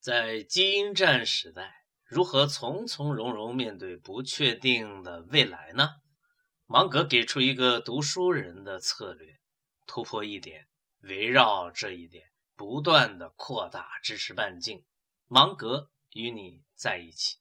在基因战时代如何从从容容面对不确定的未来呢？芒格给出一个读书人的策略突破一点围绕这一点不断的扩大知识半径。芒格与你在一起。